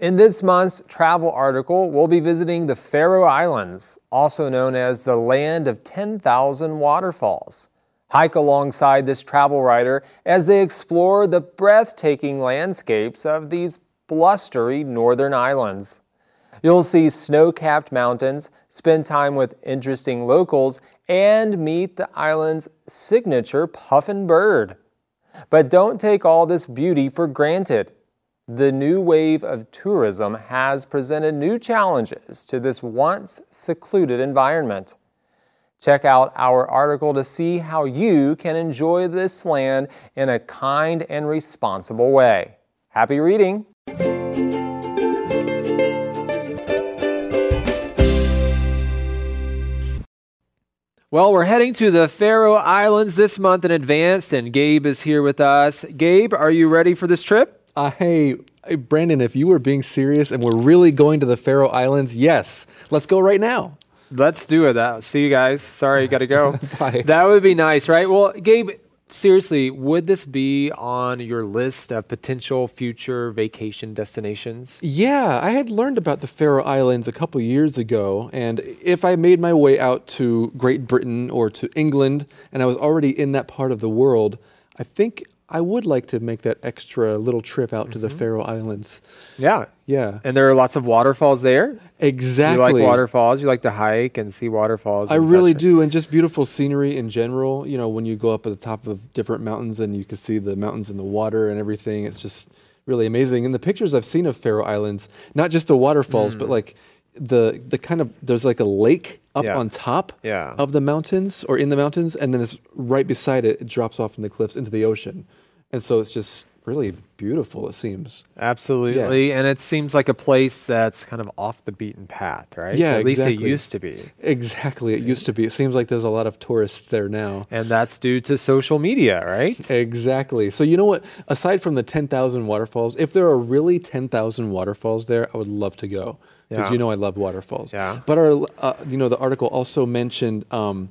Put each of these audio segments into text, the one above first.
In this month's travel article, we'll be visiting the Faroe Islands, also known as the land of 10,000 waterfalls. Hike alongside this travel writer as they explore the breathtaking landscapes of these blustery northern islands. You'll see snow capped mountains, spend time with interesting locals, and meet the island's signature puffin bird. But don't take all this beauty for granted. The new wave of tourism has presented new challenges to this once secluded environment. Check out our article to see how you can enjoy this land in a kind and responsible way. Happy reading! Well, we're heading to the Faroe Islands this month in advance, and Gabe is here with us. Gabe, are you ready for this trip? Uh, hey, Brandon, if you were being serious and we're really going to the Faroe Islands, yes, let's go right now. Let's do it. That. See you guys. Sorry, you got to go. Bye. That would be nice, right? Well, Gabe, seriously, would this be on your list of potential future vacation destinations? Yeah, I had learned about the Faroe Islands a couple years ago, and if I made my way out to Great Britain or to England and I was already in that part of the world, I think I would like to make that extra little trip out to the mm-hmm. Faroe Islands. Yeah. Yeah, And there are lots of waterfalls there. exactly. You like waterfalls. You like to hike and see waterfalls. I really such. do, and just beautiful scenery in general. You know, when you go up at the top of different mountains and you can see the mountains and the water and everything, it's just really amazing. And the pictures I've seen of Faroe Islands, not just the waterfalls, but mm. like the the kind of there's like a lake up Yeah. on top Yeah. of the mountains or in the mountains, and then it's right beside it. It drops off from the cliffs into the ocean, and so it's just really beautiful. It seems. Absolutely. And it seems like a place that's kind of off the beaten path, right? Yeah, At least it used to be. Exactly. It used to be. It seems like there's a lot of tourists there now. And that's due to social media, right? Exactly. So you know what? Aside from the 10,000 waterfalls, if there are really 10,000 waterfalls there, I would love to go because Yeah. you know I love waterfalls. Yeah. But our, uh, you know, the article also mentioned um,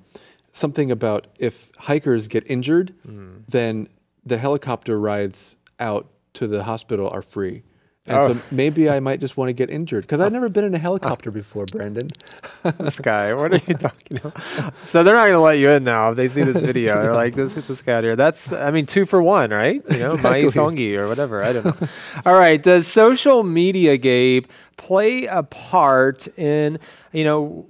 something about if hikers get injured, Hmm. then the helicopter rides out to the hospital are free. And Oh. so maybe I might just want to get injured because I've never been in a helicopter before, Brandon. this guy, what are you talking about? So they're not going to let you in now if they see this video. They're like, let's get this guy out here. That's, I mean, two for one, right? You know, Mai Exactly. Songi or whatever. I don't know. All right. Does social media, Gabe, play a part in, you know,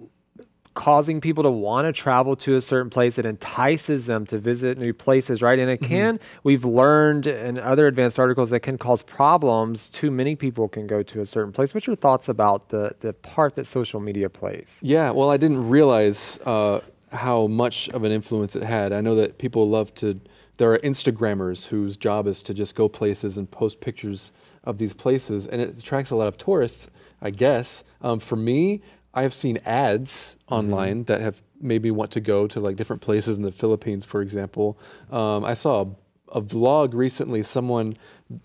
causing people to want to travel to a certain place it entices them to visit new places right and it can we've learned in other advanced articles that can cause problems too many people can go to a certain place what's your thoughts about the the part that social media plays Yeah, well, I didn't realize uh, how much of an influence it had. I know that people love to. There are Instagrammers whose job is to just go places and post pictures of these places, and it attracts a lot of tourists, I guess. Um, for me, I have seen ads online that have made me want to go to like different places in the Philippines, for example. Um, I saw a, a vlog recently. Someone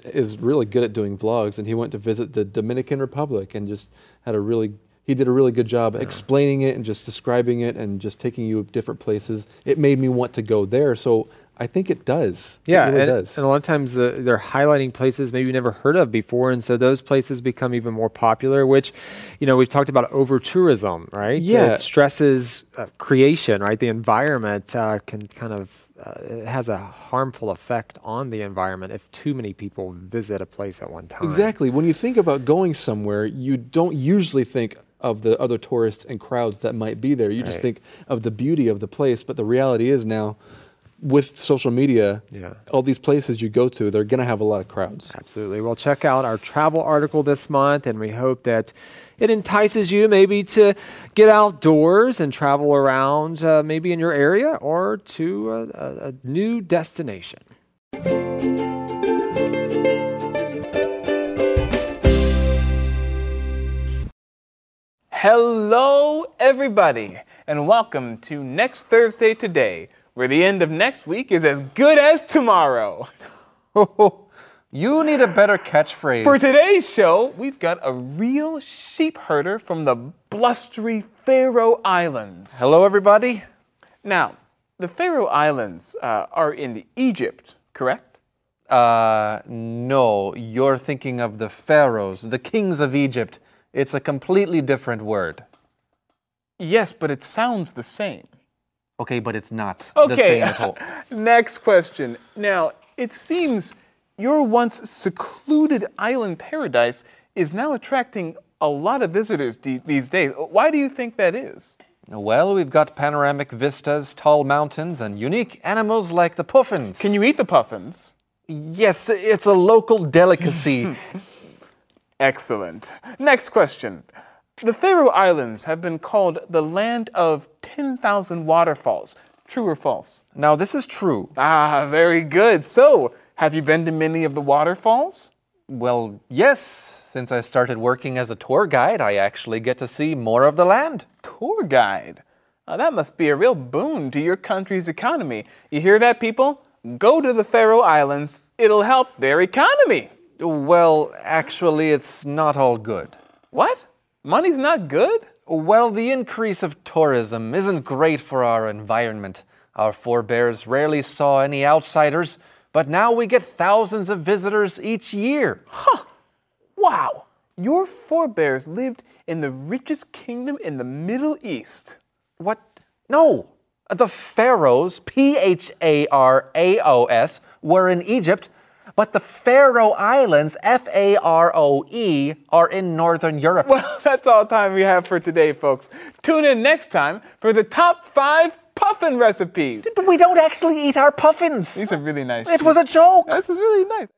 is really good at doing vlogs, and he went to visit the Dominican Republic and just had a really he did a really good job explaining it and just describing it and just taking you to different places. It made me want to go there. So I think it does. yeah it really and, does. and a lot of times uh, they're highlighting places maybe you never heard of before and so those places become even more popular which you know we've talked about over tourism right Yeah. it stresses uh, creation right the environment uh, can kind of uh, it has a harmful effect on the environment if too many people visit a place at one time Exactly. When you think about going somewhere, you don't usually think of the other tourists and crowds that might be there. You just think of the beauty of the place. But the reality is now, with social media, Yeah. all these places you go to, they're going to have a lot of crowds. Absolutely. Well, check out our travel article this month, and we hope that it entices you maybe to get outdoors and travel around, uh, maybe in your area or to a, a, a new destination. Hello, everybody, and welcome to Next Thursday Today, where the end of next week is as good as tomorrow. You need a better catchphrase. For today's show, we've got a real sheep herder from the blustery Faroe Islands. Hello, everybody. Now, the Faroe Islands uh, are in Egypt, correct? Uh, no, you're thinking of the pharaohs, the kings of Egypt. It's a completely different word. Yes, but it sounds the same. Okay, but it's not the Okay. same at all. Next question. Now, it seems your once secluded island paradise is now attracting a lot of visitors de- these days. Why do you think that is? Well, we've got panoramic vistas, tall mountains, and unique animals like the puffins. Can you eat the puffins? Yes, it's a local delicacy. Excellent. Next question. The Faroe Islands have been called the land of 10,000 waterfalls. True or false? now, this is true. Ah, very good. So, have you been to many of the waterfalls? Well, yes. Since I started working as a tour guide, I actually get to see more of the land. Tour guide. Now, that must be a real boon to your country's economy. You hear that, people? Go to the Faroe Islands. It'll help their economy. Well, actually, it's not all good. What? Money's not good? Well, the increase of tourism isn't great for our environment. Our forebears rarely saw any outsiders, but now we get thousands of visitors each year. Huh! Wow. Your forebears lived in the richest kingdom in the Middle East. What? No. The pharaohs, P H A R A O S, were in Egypt, but the Faroe Islands, F A R O E, are in Northern Europe. Well, that's all time we have for today, folks. Tune in next time for the top five puffin recipes. We don't actually eat our puffins. These are really nice. It was a joke. This is really nice.